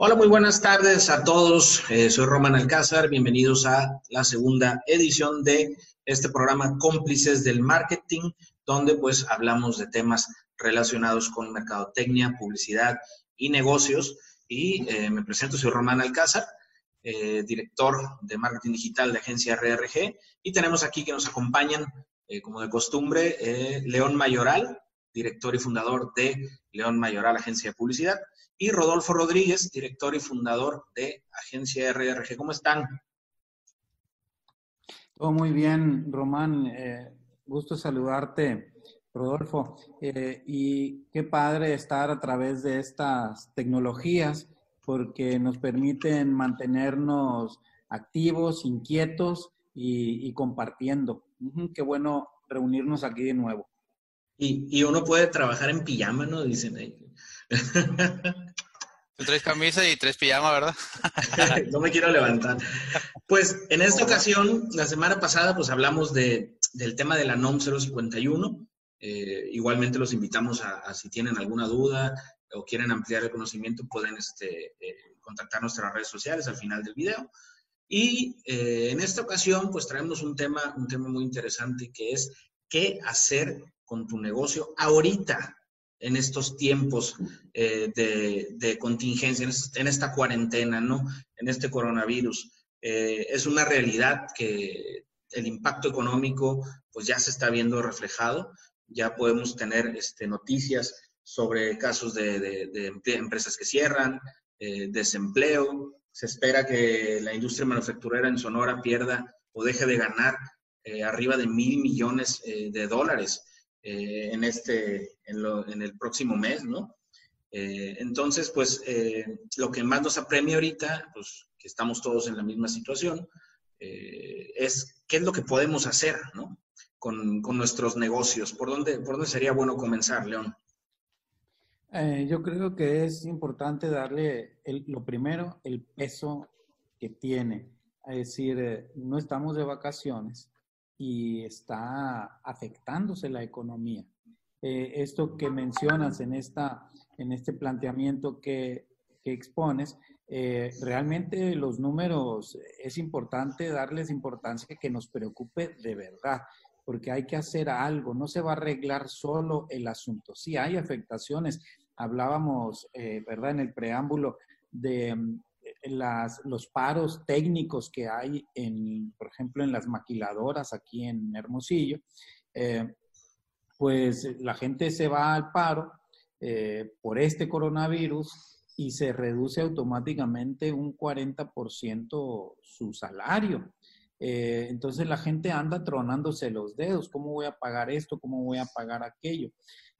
Hola, muy buenas tardes a todos. Eh, soy Román Alcázar. Bienvenidos a la segunda edición de este programa Cómplices del Marketing, donde pues hablamos de temas relacionados con mercadotecnia, publicidad y negocios. Y eh, me presento, soy Román Alcázar, eh, director de marketing digital de agencia RRG. Y tenemos aquí que nos acompañan, como de costumbre, León Mayoral, director y fundador de León Mayoral, agencia de publicidad y Rodolfo Rodríguez, director y fundador de Agencia RRG. ¿Cómo están? Todo muy bien, Román. Eh, gusto saludarte, Rodolfo. Eh, y qué padre estar a través de estas tecnologías porque nos permiten mantenernos activos, inquietos y, compartiendo. qué bueno reunirnos aquí de nuevo. Y, y, uno puede trabajar en pijama, ¿no? Dicen ahí. Tres camisas y tres pijamas, ¿verdad? no me quiero levantar. Pues en esta ocasión, la semana pasada, pues hablamos de, del tema de la NOM 051. Eh, igualmente los invitamos a, si tienen alguna duda o quieren ampliar el conocimiento, pueden este, eh, contactar nuestras redes sociales al final del video. Y eh, en esta ocasión, pues traemos un tema, un tema muy interesante que es qué hacer con tu negocio ahorita, en estos tiempos eh, de, contingencia, en, esta cuarentena, ¿no? En este coronavirus. Eh, es una realidad que el impacto económico pues ya se está viendo reflejado, ya podemos tener este, noticias sobre casos de, empresas que cierran, eh, desempleo, se espera que la industria manufacturera en Sonora pierda o deje de ganar arriba de mil millones de dólares. Eh, en, este, en, el próximo mes, ¿no? Eh, entonces, pues, eh, lo que más nos apremia ahorita, pues, que estamos todos en la misma situación, es qué es lo que podemos hacer, ¿no? Con, nuestros negocios. ¿Por dónde, ¿Por dónde sería bueno comenzar, León? yo creo que es importante darle lo primero, el peso que tiene. Es decir, no estamos de vacaciones, y está afectándose la economía. Eh, esto que mencionas en, esta, en este planteamiento que, que expones, eh, realmente los números es importante darles importancia que nos preocupe de verdad, porque hay que hacer algo, no se va a arreglar solo el asunto. Sí hay afectaciones, hablábamos, eh, ¿verdad?, en el preámbulo de, las, los paros técnicos que hay, en, por ejemplo, en las maquiladoras aquí en Hermosillo, eh, pues la gente se va al paro eh, por este coronavirus y se reduce automáticamente un 40% su salario. Eh, entonces la gente anda tronándose los dedos, ¿cómo voy a pagar esto? ¿Cómo voy a pagar aquello?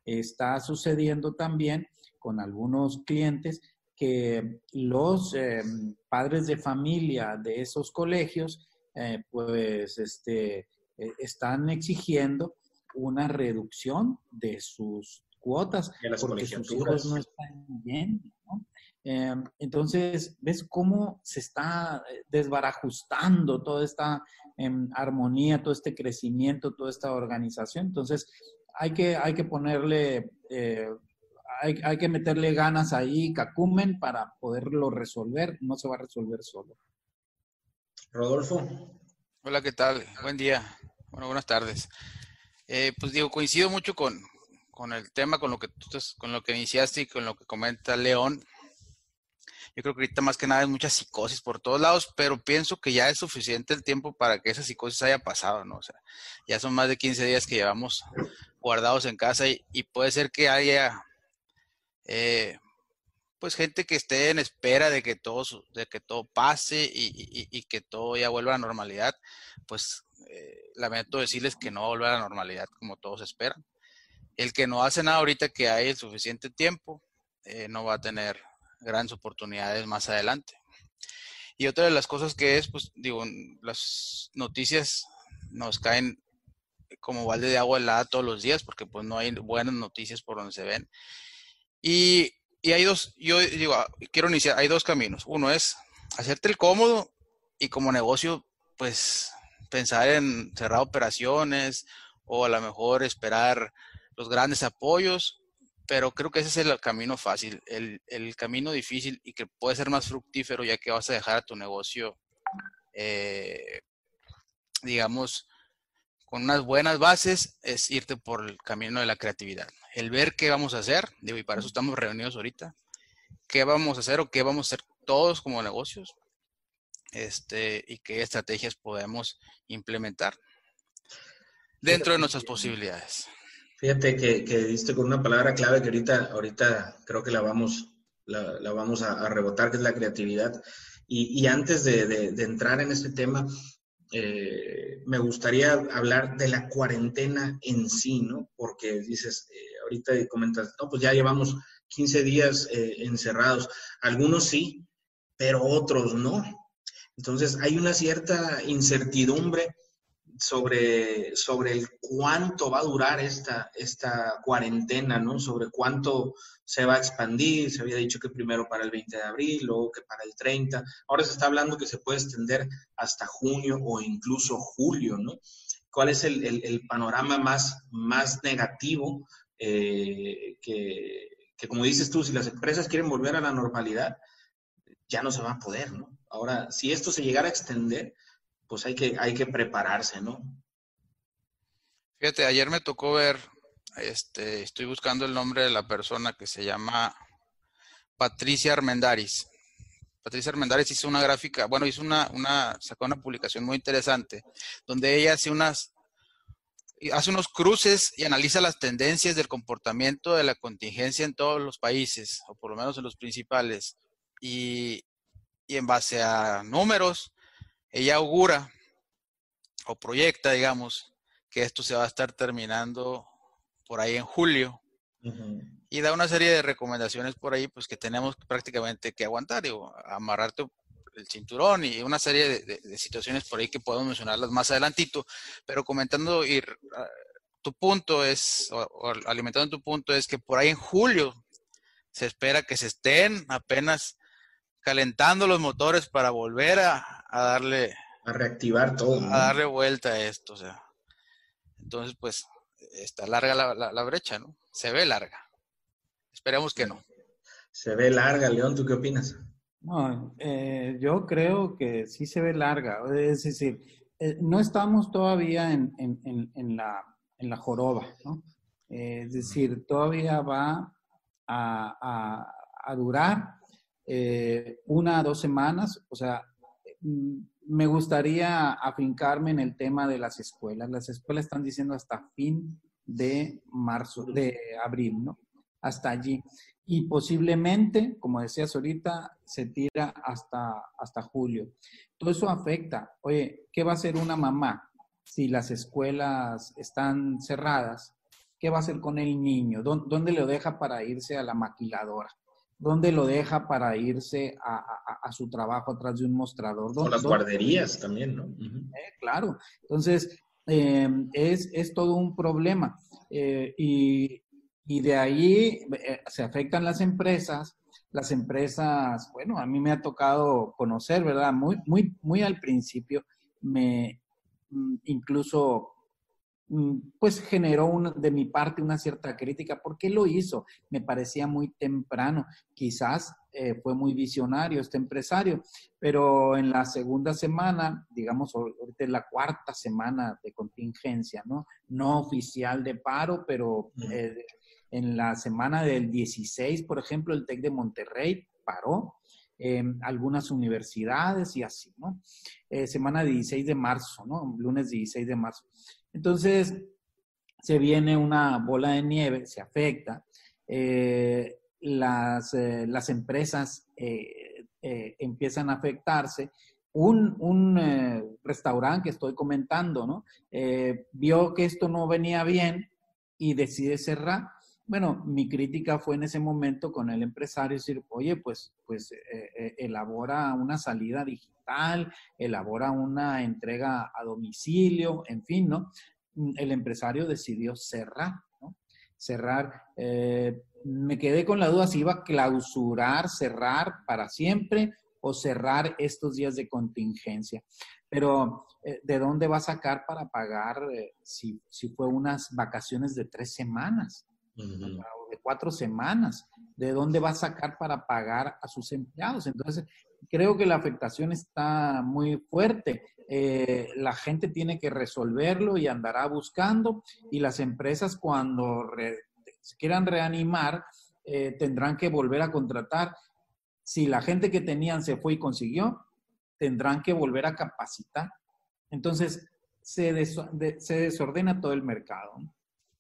Está sucediendo también con algunos clientes que los eh, padres de familia de esos colegios, eh, pues, este, eh, están exigiendo una reducción de sus cuotas porque sus hijos no están bien. entonces, ¿ves cómo se está desbarajustando toda esta em, armonía, todo este crecimiento, toda esta organización? Entonces, hay que, hay que ponerle hay, que meterle ganas ahí, cacumen, para poderlo resolver. No se va a resolver solo. Rodolfo. Hola, ¿qué tal? Buen día. Bueno, buenas tardes. Eh, pues digo, coincido mucho con, el tema, con lo que tú con lo que iniciaste y con lo que comenta León. Yo creo que ahorita más que nada hay mucha psicosis por todos lados, pero pienso que ya es suficiente el tiempo para que esa psicosis haya pasado, ¿no? O sea, ya son más de 15 días que llevamos guardados en casa y puede ser que haya eh, pues gente que esté en espera de que todo, de que todo pase y, que todo ya vuelva a la normalidad, pues eh, lamento decirles que no va a la normalidad como todos esperan. El que no hace nada ahorita que hay el suficiente tiempo, eh, no va a tener grandes oportunidades más adelante. Y otra de las cosas que es, pues digo, las noticias nos caen como balde de agua helada todos los días porque pues no hay buenas noticias por donde se ven. Y, hay dos, yo digo, ah, quiero iniciar, hay dos caminos. Uno es hacerte el cómodo y como negocio, pues pensar en cerrar operaciones o a lo mejor esperar los grandes apoyos pero creo que ese es el camino fácil, el, el, camino difícil y que puede ser más fructífero ya que vas a dejar a tu negocio, eh, digamos, con unas buenas bases, es irte por el camino de la creatividad. El ver qué vamos a hacer, digo, y para eso estamos reunidos ahorita, qué vamos a hacer o qué vamos a hacer todos como negocios, este, y qué estrategias podemos implementar dentro de nuestras posibilidades. Fíjate que, que, diste con una palabra clave que ahorita, ahorita creo que la vamos, la, la vamos a, rebotar, que es la creatividad. Y, y antes de, de, entrar en este tema, eh, me gustaría hablar de la cuarentena en sí, ¿no? Porque dices, eh, ahorita comentas, no, pues ya llevamos 15 días eh, encerrados. Algunos sí, pero otros no. Entonces hay una cierta incertidumbre sobre, sobre cuánto va a durar esta, esta cuarentena, ¿no? Sobre cuánto se va a expandir. Se había dicho que primero para el 20 de abril, luego que para el 30. Ahora se está hablando que se puede extender hasta junio o incluso julio, ¿no? ¿Cuál es el, el, panorama más, más negativo eh, que, que, como dices tú, si las empresas quieren volver a la normalidad, ya no se va a poder, ¿no? Ahora, si esto se llegara a extender, pues hay que, hay que prepararse, ¿no? Fíjate, ayer me tocó ver, este, estoy buscando el nombre de la persona que se llama Patricia Armendaris. Patricia Armendaris hizo una gráfica, bueno, hizo una, una, sacó una publicación muy interesante, donde ella hace unas, hace unos cruces y analiza las tendencias del comportamiento de la contingencia en todos los países, o por lo menos en los principales. Y, y en base a números, ella augura o proyecta, digamos, que esto se va a estar terminando por ahí en julio. Y da una serie de recomendaciones por ahí, pues que tenemos prácticamente que aguantar, digo, amarrarte el cinturón y una serie de, situaciones por ahí que podemos mencionarlas más adelantito, pero comentando y ah, tu punto es, o alimentando tu punto es que por ahí en julio se espera que se estén apenas calentando los motores para volver a, darle... A reactivar todo. A darle vuelta a esto, o sea. Entonces, pues, está larga la, brecha, ¿no? Se ve larga. Esperemos que no. Se ve larga, León, ¿tú qué opinas? No, eh, yo creo que sí se ve larga. Es decir, eh, no estamos todavía en, la, en la joroba, ¿no? Eh, es decir, todavía va a, a durar eh, una a dos semanas. O sea, me gustaría afincarme en el tema de las escuelas. Las escuelas están diciendo hasta fin de marzo, de abril, ¿no? Hasta allí. Y posiblemente, como decías ahorita, se tira hasta, hasta julio. Todo eso afecta. Oye, ¿qué va a hacer una mamá si las escuelas están cerradas? ¿Qué va a hacer con el niño? ¿Dónde lo deja para irse a la maquiladora? ¿Dónde lo deja para irse a, su trabajo atrás de un mostrador? O las guarderías también, ¿no? Eh, claro. Entonces, em, es, todo un problema. Eh, y, de ahí eh, se afectan las empresas. Las empresas, bueno, a mí me ha tocado conocer, ¿verdad? Muy, muy, muy al principio, me mm, incluso pues generó de mi parte una cierta crítica. ¿Por qué lo hizo? Me parecía muy temprano. Quizás eh, fue muy visionario este empresario, pero en la segunda semana, digamos, ahorita es la cuarta semana de contingencia, ¿no? No oficial de paro, pero eh, en la semana del 16, por ejemplo, el TEC de Monterrey paró. algunas universidades y así, ¿no? Eh, semana 16 de marzo, ¿no? Lunes 16 de marzo. Entonces, se viene una bola de nieve, se afecta. Eh, las, eh, las, empresas eh, empiezan a afectarse. Un, un restaurante que estoy comentando, ¿no? vio que esto no venía bien y decide cerrar. Bueno, mi crítica fue en ese momento con el empresario decir, oye, pues, pues elabora una salida digital elabora una entrega a domicilio, en fin, ¿no? Mm, el empresario decidió cerrar, ¿no? Cerrar. Eh, me quedé con la duda si iba a clausurar, cerrar para siempre o cerrar estos días de contingencia. Pero, eh, ¿de dónde va a sacar para pagar eh, si, fue unas vacaciones de tres semanas? De cuatro semanas. ¿De dónde va a sacar para pagar a sus empleados? Entonces, creo que la afectación está muy fuerte. Eh, la gente tiene que resolverlo y andará buscando y las empresas cuando quieran reanimar eh, tendrán que volver a contratar. Si la gente que tenían se fue y consiguió, tendrán que volver a capacitar. Entonces, se, se desordena todo el mercado.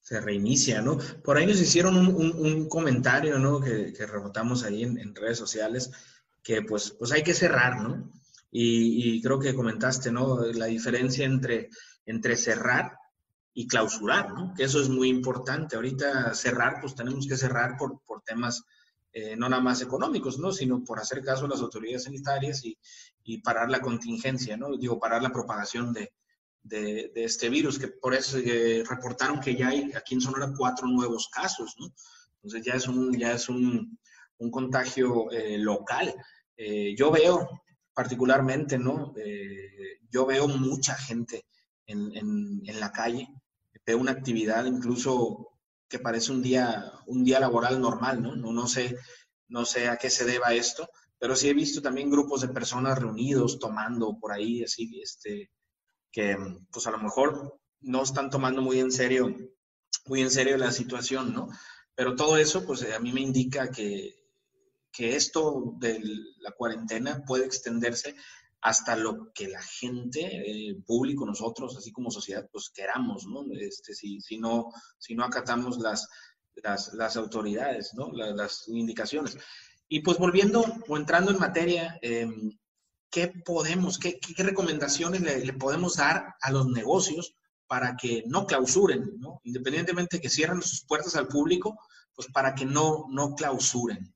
Se reinicia, ¿no? Por ahí nos hicieron un, comentario, ¿no? Que, rebotamos ahí en, redes sociales, que pues, pues hay que cerrar, ¿no? Y, creo que comentaste, ¿no? La diferencia entre, entre cerrar y clausurar, ¿no? Que eso es muy importante. Ahorita cerrar, pues tenemos que cerrar por, por temas eh, no nada más económicos, ¿no? Sino por hacer caso a las autoridades sanitarias y, y parar la contingencia, ¿no? Digo, parar la propagación de, de, este virus, que por eso reportaron que ya hay aquí en Sonora cuatro nuevos casos, ¿no? Entonces ya es un, ya es un, un contagio eh, local. Eh, yo veo particularmente, ¿no? yo veo mucha gente en, en, en, la calle, veo una actividad incluso que parece un día, un día laboral normal, ¿no? No, no, sé, no sé a qué se deba esto, pero sí he visto también grupos de personas reunidos tomando por ahí, así, este, que pues a lo mejor no están tomando muy en serio, muy en serio la situación, ¿no? Pero todo eso, pues a mí me indica que, que esto de la cuarentena puede extenderse hasta lo que la gente, el público, nosotros, así como sociedad, pues queramos, ¿no? Este, si, si, no, si no acatamos las, las, las autoridades, ¿no? las indicaciones. Y pues volviendo o entrando en materia, em, ¿qué podemos, qué, qué recomendaciones le, le, podemos dar a los negocios para que no clausuren, ¿no? Independientemente de que cierren sus puertas al público, pues para que no, no clausuren.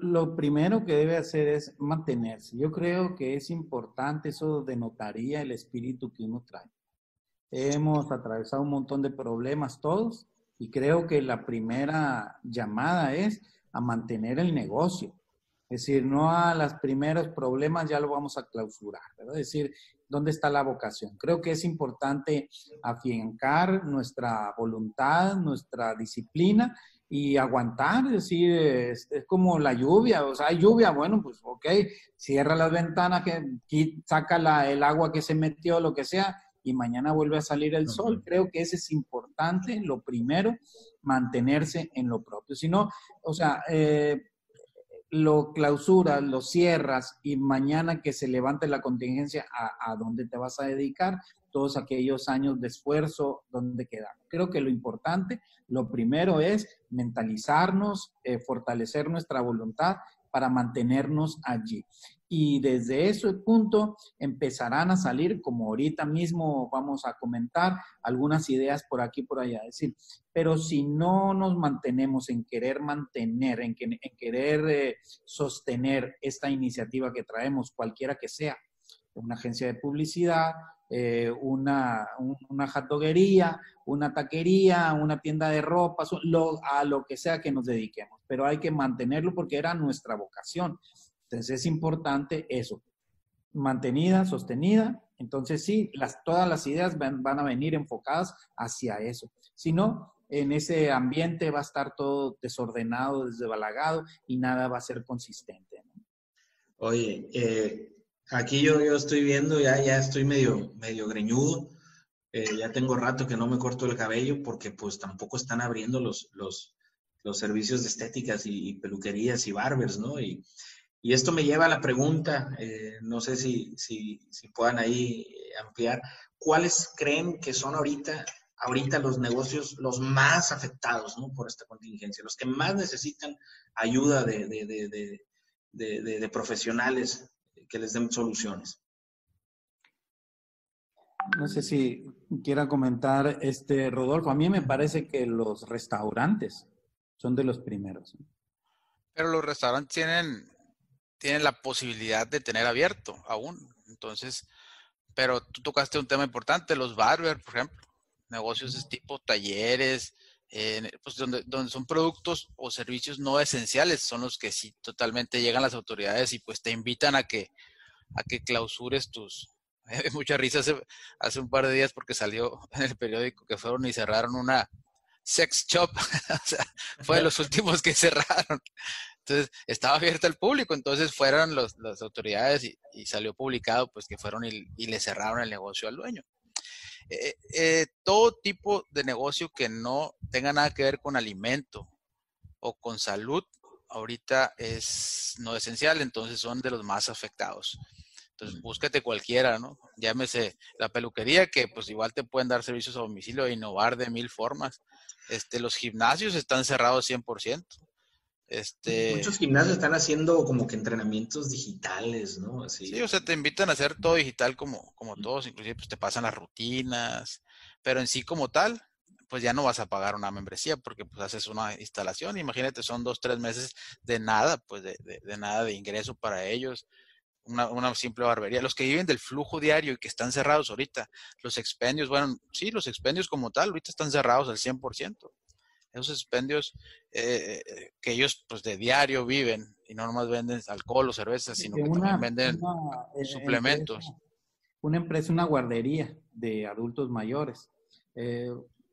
Lo primero que debe hacer es mantenerse. Yo creo que es importante, eso denotaría el espíritu que uno trae. Hemos atravesado un montón de problemas todos y creo que la primera llamada es a mantener el negocio. Es decir, no a los primeros problemas ya lo vamos a clausurar, ¿verdad? Es decir, ¿dónde está la vocación? Creo que es importante afiancar nuestra voluntad, nuestra disciplina y aguantar, es decir, es, como la lluvia, o sea, hay lluvia, bueno, pues ok, cierra las ventanas, que, saca la, el agua que se metió, lo que sea, y mañana vuelve a salir el sol. Creo que ese es importante, lo primero, mantenerse en lo propio. Si no, o sea, eh, lo clausuras, lo cierras y mañana que se levante la contingencia, ¿a, a dónde te vas a dedicar? Todos aquellos años de esfuerzo, ¿dónde quedan? Creo que lo importante, lo primero es mentalizarnos, eh, fortalecer nuestra voluntad para mantenernos allí. Y desde ese punto empezarán a salir, como ahorita mismo vamos a comentar, algunas ideas por aquí por allá. Es decir, pero si no nos mantenemos en querer mantener, en, querer eh, sostener esta iniciativa que traemos, cualquiera que sea, una agencia de publicidad, eh, una, una jatoguería, una taquería, una tienda de ropa, a lo que sea que nos dediquemos. Pero hay que mantenerlo porque era nuestra vocación. Entonces es importante eso, mantenida, sostenida. Entonces sí, las, todas las ideas van, a venir enfocadas hacia eso. Si no, en ese ambiente va a estar todo desordenado, desbalagado y nada va a ser consistente. Oye, eh, Aquí yo, yo estoy viendo, ya, ya estoy medio, medio greñudo. Eh, ya tengo rato que no me corto el cabello porque pues tampoco están abriendo los, los, los servicios de estéticas y, peluquerías y barbers, ¿no? Y, y, esto me lleva a la pregunta, eh, no sé si, si, si, puedan ahí ampliar, ¿cuáles creen que son ahorita, ahorita los negocios los más afectados ¿no? por esta contingencia, los que más necesitan ayuda de, de, de, de profesionales que les den soluciones. No sé si quiera comentar, este Rodolfo, a mí me parece que los restaurantes son de los primeros. Pero los restaurantes tienen, tienen la posibilidad de tener abierto aún. Entonces, pero tú tocaste un tema importante, los barbers, por ejemplo, negocios de tipo talleres, eh, pues donde, donde son productos o servicios no esenciales, son los que sí totalmente llegan las autoridades y pues te invitan a que, a que clausures tus... Mucha risa hace, hace un par de días porque salió en el periódico que fueron y cerraron una, sex shop, o sea, fue de los últimos que cerraron. Entonces, estaba abierto al público, entonces fueron los, las autoridades y, salió publicado pues que fueron y, le cerraron el negocio al dueño. Eh, eh, todo tipo de negocio que no tenga nada que ver con alimento o con salud, ahorita es no esencial, entonces son de los más afectados. Entonces, búscate cualquiera, ¿no? Llámese la peluquería, que pues igual te pueden dar servicios a domicilio e innovar de mil formas. Este, los gimnasios están cerrados 100%. Este... Muchos gimnasios están haciendo como que entrenamientos digitales, ¿no? Sí, o sea, te invitan a hacer todo digital como, como todos, inclusive pues te pasan las rutinas, pero en sí como tal, pues ya no vas a pagar una membresía porque pues haces una instalación, imagínate, son dos, tres meses de nada, pues de, de nada de ingreso para ellos una, simple barbería. Los que viven del flujo diario y que están cerrados ahorita, los expendios, bueno, sí, los expendios como tal, ahorita están cerrados al 100%. Esos expendios eh, eh, que ellos pues de diario viven y no nomás venden alcohol o cerveza, sino que también venden eh, suplementos. una empresa, una guardería de adultos mayores.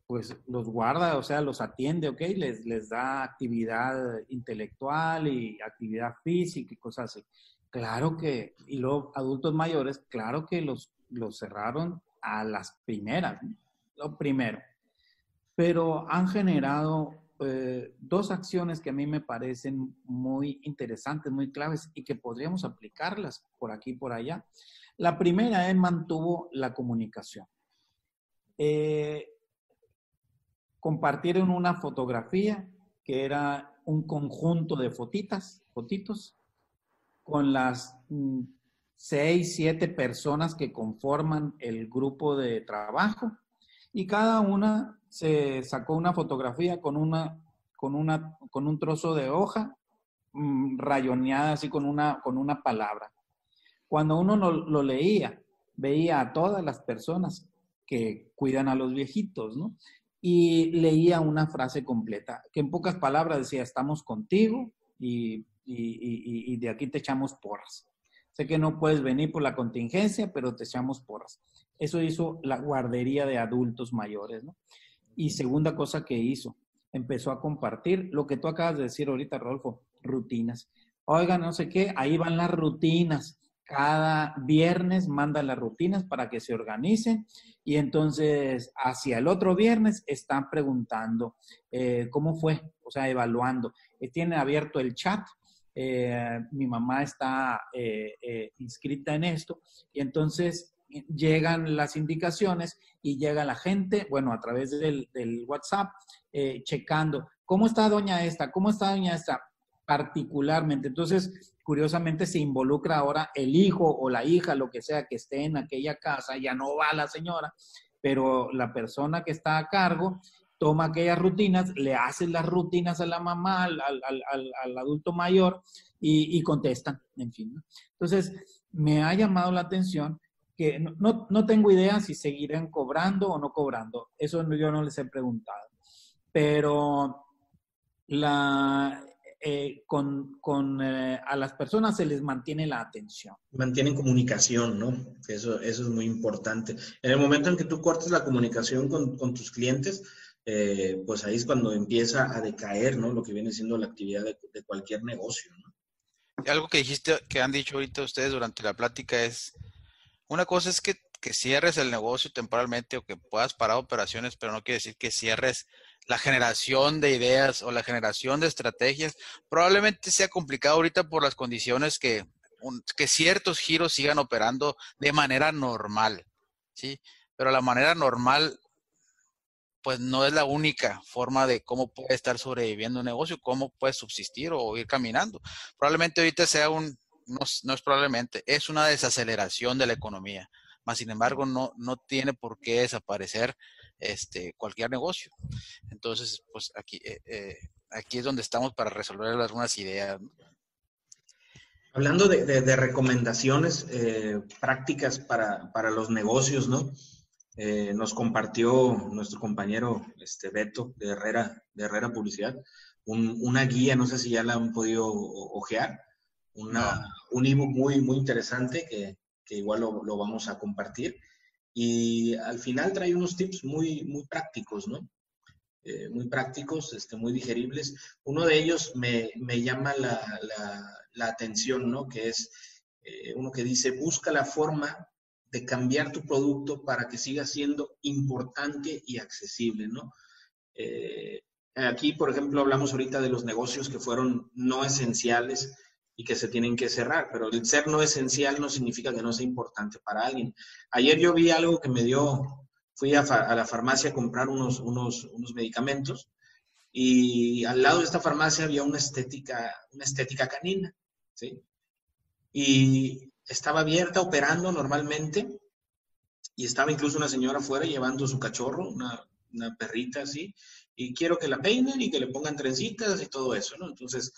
pues los guarda, o sea, los atiende, ¿ok? Les, les da actividad intelectual y actividad física y cosas así. Claro que, y los adultos mayores, claro que los, los cerraron a las primeras, lo primero. Pero han generado eh, dos acciones que a mí me parecen muy interesantes, muy claves y que podríamos aplicarlas por aquí y por allá. La primera es mantuvo la comunicación. Eh, compartieron una fotografía que era un conjunto de fotitas, fotitos, con las mm, seis, siete personas que conforman el grupo de trabajo y cada una se sacó una fotografía con una con una con un trozo de hoja mm, rayoneada así con una con una palabra. Cuando uno lo, leía, veía a todas las personas que cuidan a los viejitos, ¿no? Y leía una frase completa, que en pocas palabras decía, estamos contigo y y, de aquí te echamos porras. Sé que no puedes venir por la contingencia, pero te echamos porras. Eso hizo la guardería de adultos mayores, ¿no? Y segunda cosa que hizo, empezó a compartir lo que tú acabas de decir ahorita, Rodolfo, rutinas. Oiga, no sé qué, ahí van las rutinas. Cada viernes manda las rutinas para que se organicen y entonces hacia el otro viernes están preguntando eh, cómo fue, o sea, evaluando. Eh, tienen abierto el chat eh, mi mamá está eh, inscrita en esto, y entonces llegan las indicaciones y llega la gente, bueno, a través del, WhatsApp, checando, ¿cómo está doña esta? ¿Cómo está doña esta? Particularmente. Entonces, curiosamente se involucra ahora el hijo o la hija, lo que sea que esté en aquella casa, ya no va la señora, pero la persona que está a cargo toma aquellas rutinas, le hace las rutinas a la mamá, al, adulto mayor y, contestan, en fin. Entonces, me ha llamado la atención que no, no, tengo idea si seguirán cobrando o no cobrando. Eso yo no les he preguntado. Pero la, eh, con, con eh, a las personas se les mantiene la atención. Mantienen comunicación, ¿no? Eso, eso es muy importante. En el momento en que tú cortes la comunicación con, con tus clientes, eh, pues ahí es cuando empieza a decaer, ¿no? Lo que viene siendo la actividad de, cualquier negocio, ¿no? Algo que dijiste, que han dicho ahorita ustedes durante la plática es, una cosa es que, cierres el negocio temporalmente o que puedas parar operaciones, pero no quiere decir que cierres la generación de ideas o la generación de estrategias. Probablemente sea complicado ahorita por las condiciones que, que ciertos giros sigan operando de manera normal, ¿sí? Pero la manera normal pues no es la única forma de cómo puede estar sobreviviendo un negocio, cómo puede subsistir o ir caminando. Probablemente ahorita sea un, no, es probablemente, es una desaceleración de la economía, más sin embargo no, no tiene por qué desaparecer este, cualquier negocio. Entonces, pues aquí, eh, eh, aquí es donde estamos para resolver algunas ideas. Hablando de, recomendaciones eh, prácticas para, para los negocios, ¿no? Nos compartió nuestro compañero este, Beto de Herrera, de Herrera Publicidad, una guía, no sé si ya la han podido ojear, una, un ebook muy, muy interesante que, que igual lo, lo, vamos a compartir. Y al final trae unos tips muy, muy prácticos, ¿no? eh, muy prácticos, este, muy digeribles. Uno de ellos me, llama la, atención, ¿no? Que es eh, uno que dice, busca la forma de cambiar tu producto para que siga siendo importante y accesible, ¿no? Eh, aquí, por ejemplo, hablamos ahorita de los negocios que fueron no esenciales y que se tienen que cerrar, pero el ser no esencial no significa que no sea importante para alguien. Ayer yo vi algo que me dio fui a, la farmacia a comprar unos, unos, unos, medicamentos y al lado de esta farmacia había una estética, una estética canina, ¿sí? Y estaba abierta, operando normalmente, y estaba incluso una señora afuera llevando su cachorro, una, una perrita así, y quiero que la peinen y que le pongan trencitas y todo eso, ¿no? Entonces,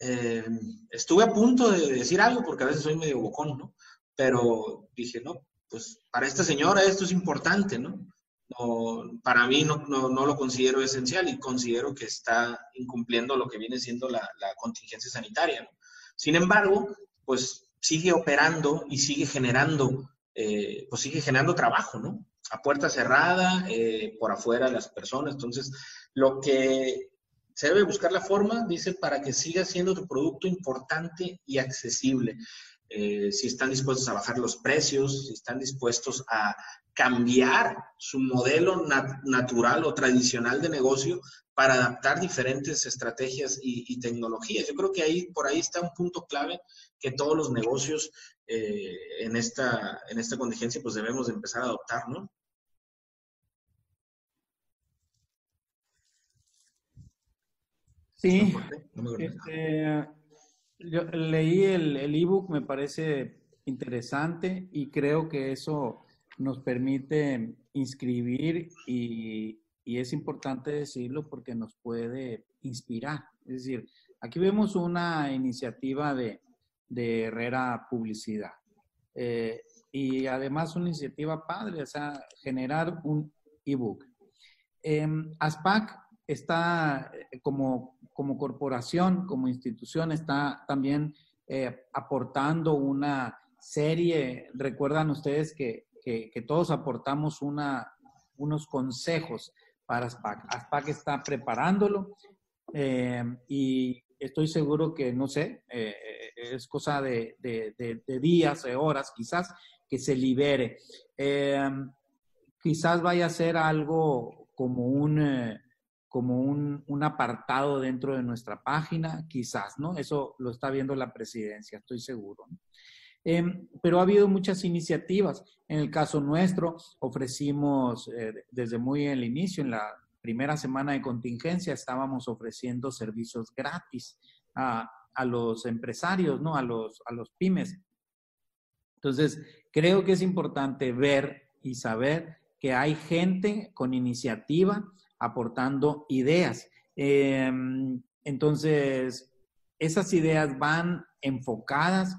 eh, estuve a punto de decir algo porque a veces soy medio bocón, ¿no? Pero dije, no, pues para esta señora esto es importante, ¿no? para mí no, lo considero esencial y considero que está incumpliendo lo que viene siendo la, contingencia sanitaria. Sin embargo, pues sigue operando y sigue generando, eh, pues sigue generando trabajo, ¿no? A puerta cerrada, eh, por afuera las personas. Entonces, lo que se debe buscar la forma, dice, para que siga siendo tu producto importante y accesible. Eh, si están dispuestos a bajar los precios, si están dispuestos a cambiar su modelo natural o tradicional de negocio para adaptar diferentes estrategias y, tecnologías. Yo creo que ahí, por ahí está un punto clave que todos los negocios eh, en, esta, en esta contingencia pues debemos de empezar a adoptar, ¿no? Sí, este, yo leí el ebook, me parece interesante y creo que eso nos permite inscribir y, es importante decirlo porque nos puede inspirar. Es decir, aquí vemos una iniciativa de, Herrera Publicidad eh, y además una iniciativa padre, o sea, generar un ebook. Eh, ASPAC está eh, como, como corporación, como institución, está también eh, aportando una serie, recuerdan ustedes que, que, todos aportamos una, unos consejos para ASPAC. ASPAC está preparándolo eh, y estoy seguro que, no sé, es cosa de, de, de, días, de horas quizás, que se libere. quizás vaya a ser algo como un como un, un, apartado dentro de nuestra página, quizás, ¿no? Eso lo está viendo la presidencia, estoy seguro. Em, pero ha habido muchas iniciativas. En el caso nuestro, ofrecimos eh, desde muy el inicio, en la primera semana de contingencia, estábamos ofreciendo servicios gratis a, a los empresarios, ¿no? A los, a los pymes. Entonces, creo que es importante ver y saber que hay gente con iniciativa aportando ideas. Em, entonces, esas ideas van enfocadas,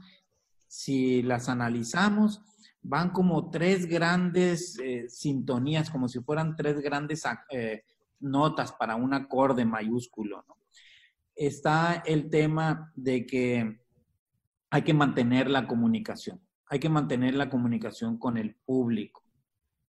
si las analizamos, van como tres grandes eh, sintonías, como si fueran tres grandes eh, notas para un acorde mayúsculo. Está el tema de que hay que mantener la comunicación, hay que mantener la comunicación con el público.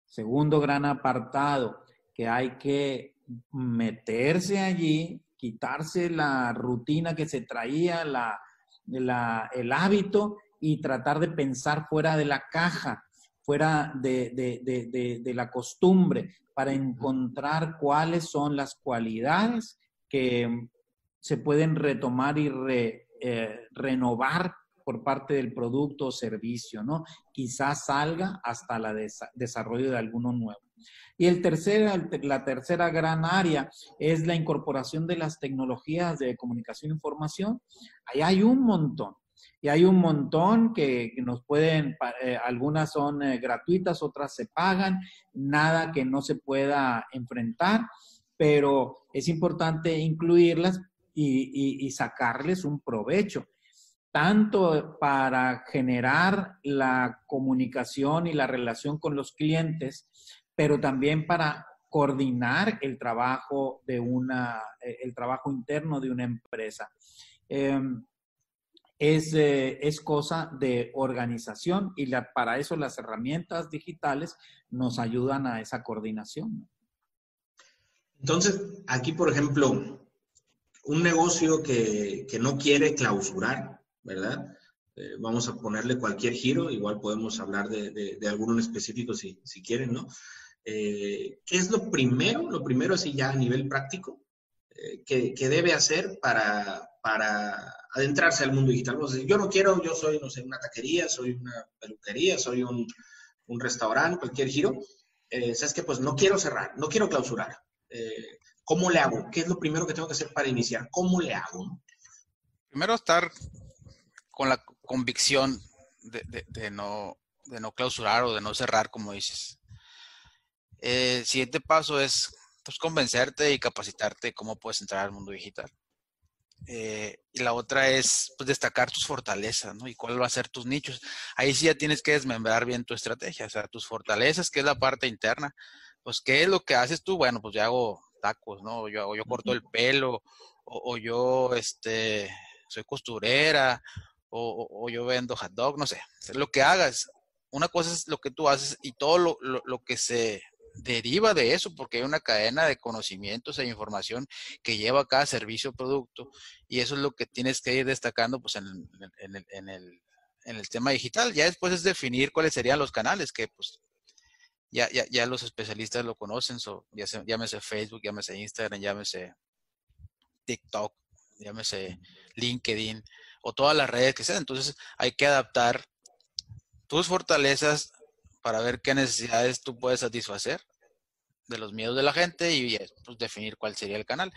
Segundo gran apartado, que hay que meterse allí, quitarse la rutina que se traía, la, el hábito y tratar de pensar fuera de la caja, fuera de, la costumbre, para encontrar cuáles son las cualidades que se pueden retomar y eh, renovar por parte del producto o servicio, ¿no? Quizás salga hasta el desarrollo de alguno nuevo. Y el tercer, la tercera gran área es la incorporación de las tecnologías de comunicación e información. Ahí hay un montón. Y hay un montón que, nos pueden, eh, algunas son eh, gratuitas, otras se pagan, nada que no se pueda enfrentar, pero es importante incluirlas y, y sacarles un provecho tanto para generar la comunicación y la relación con los clientes, pero también para coordinar el trabajo de una, eh, el trabajo interno de una empresa. Em, es, eh, es, cosa de organización y para eso las herramientas digitales nos ayudan a esa coordinación. Entonces, aquí, por ejemplo, un negocio que, no quiere clausurar, ¿verdad? Eh, vamos a ponerle cualquier giro, igual podemos hablar de, alguno en específico si, quieren, ¿no? Eh, ¿Qué es lo primero, lo primero así ya a nivel práctico, eh, que, debe hacer para, para adentrarse al mundo digital? yo no quiero, yo soy, no sé, una taquería, soy una peluquería, soy un, un restaurante, cualquier giro. ¿Sabes qué? Pues no quiero cerrar, no quiero clausurar. ¿Cómo le hago? ¿Qué es lo primero que tengo que hacer para iniciar? ¿Cómo le hago? Primero estar con la convicción de, no, de no clausurar o de no cerrar, como dices. El siguiente paso es pues, convencerte y capacitarte de cómo puedes entrar al mundo digital. Eh, y la otra es pues, destacar tus fortalezas, ¿no? Y cuál va a ser tus nichos. Ahí sí ya tienes que desmembrar bien tu estrategia, o sea, tus fortalezas, que es la parte interna. Pues, ¿qué es lo que haces tú? Bueno, pues ya hago tacos, ¿no? Yo, yo corto el pelo, o, yo este, soy costurera, o, yo vendo hot dog, no sé. Lo que hagas, una cosa es lo que tú haces y todo lo, lo, que se deriva de eso, porque hay una cadena de conocimientos e información que lleva cada servicio o producto, y eso es lo que tienes que ir destacando pues, en, en, el, en, el, en el tema digital. Ya después es definir cuáles serían los canales, que pues ya, ya, ya los especialistas lo conocen, so, ya se, llámese Facebook, llámese Instagram, llámese TikTok, llámese LinkedIn o todas las redes que sean. Entonces hay que adaptar tus fortalezas para ver qué necesidades tú puedes satisfacer de los miedos de la gente y pues, definir cuál sería el canal.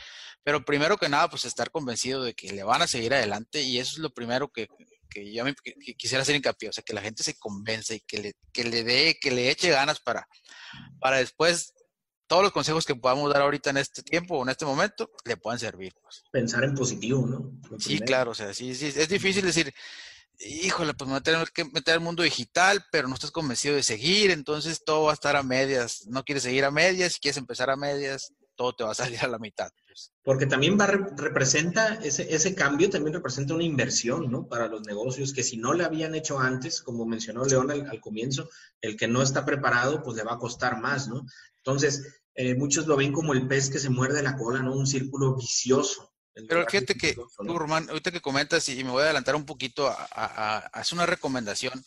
Pero primero que nada, pues estar convencido de que le van a seguir adelante y eso es lo primero que, que yo me, quisiera hacer hincapié, o sea, que la gente se convence y que le, que le dé, que le eche ganas para, para después todos los consejos que podamos dar ahorita en este tiempo o en este momento le puedan servir. Pues. Pensar en positivo, ¿no? sí, claro, o sea, sí, sí, es difícil decir, híjole, pues me voy a tener que meter al mundo digital, pero no estás convencido de seguir, entonces todo va a estar a medias. No quieres seguir a medias, si quieres empezar a medias, todo te va a salir a la mitad. Pues. Porque también va, representa, ese, ese cambio también representa una inversión, ¿no? Para los negocios que si no le habían hecho antes, como mencionó León al, comienzo, el que no está preparado, pues le va a costar más, ¿no? Entonces, eh, muchos lo ven como el pez que se muerde la cola, ¿no? Un círculo vicioso. Pero fíjate que, tú, Román, ahorita que comentas, y me voy a adelantar un poquito a, hacer una recomendación.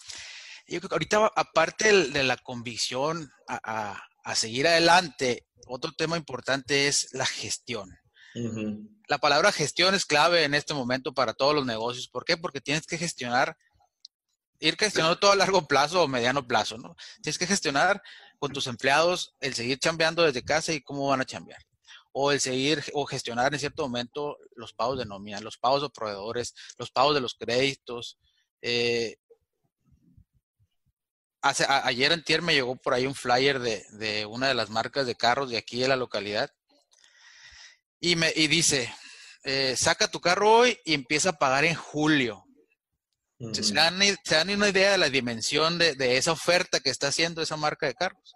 Yo creo que ahorita, aparte de la convicción a, a seguir adelante, otro tema importante es la gestión. La palabra gestión es clave en este momento para todos los negocios. ¿Por qué? Porque tienes que gestionar, ir gestionando todo a largo plazo o mediano plazo, ¿no? Tienes que gestionar con tus empleados el seguir chambeando desde casa y cómo van a chambear. O el seguir o gestionar en cierto momento los pagos de nómina, los pagos de proveedores, los pagos de los créditos, eh, hace, ayer en Tier me llegó por ahí un flyer de, una de las marcas de carros de aquí de la localidad. Y, me, y dice, eh, saca tu carro hoy y empieza a pagar en julio. ¿Se, dan, una idea de la dimensión de, de, esa oferta que está haciendo esa marca de carros?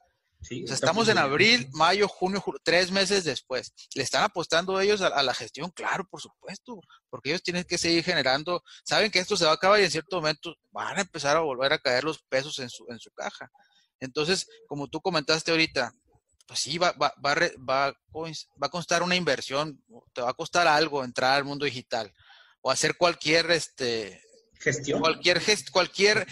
Estamos en abril, mayo, junio, tres meses después. ¿Le están apostando ellos a, la gestión? Claro, por supuesto, porque ellos tienen que seguir generando, saben que esto se va a acabar y en cierto momento van a empezar a volver a caer los pesos en su, en su caja. Entonces, como tú comentaste ahorita, pues sí, va, va, va, va, va a costar una inversión, te va a costar algo entrar al mundo digital o hacer cualquier este, gestión. Cualquier, gest, cualquier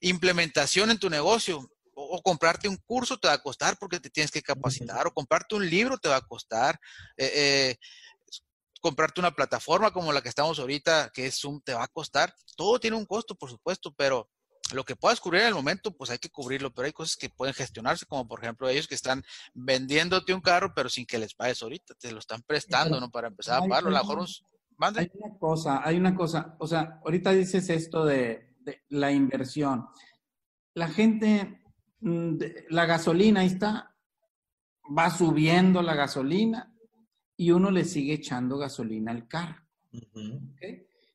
implementación en tu negocio o, comprarte un curso te va a costar porque te tienes que capacitar, o comprarte un libro te va a costar, eh, eh, comprarte una plataforma como la que estamos ahorita, que es Zoom, te va a costar. Todo tiene un costo, por supuesto, pero lo que puedas cubrir en el momento, pues hay que cubrirlo, pero hay cosas que pueden gestionarse, como por ejemplo ellos que están vendiéndote un carro, pero sin que les pagues ahorita, te lo están prestando, ¿no? Para empezar a pagarlo, a lo mejor un... Hay una cosa, hay una cosa, o sea, ahorita dices esto de la inversión. La gente la gasolina, ahí está, va subiendo la gasolina y uno le sigue echando gasolina al carro.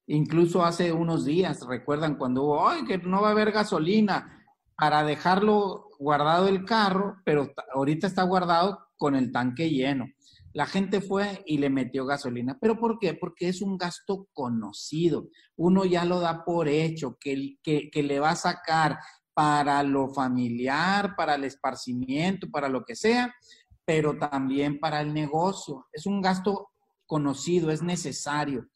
Incluso hace unos días, recuerdan cuando hubo, ay, que no va a haber gasolina para dejarlo guardado el carro, pero ahorita está guardado con el tanque lleno. La gente fue y le metió gasolina. ¿Pero por qué? Porque es un gasto conocido. Uno ya lo da por hecho, que, que, que le va a sacar para lo familiar, para el esparcimiento, para lo que sea, pero también para el negocio. Es un gasto conocido, es necesario.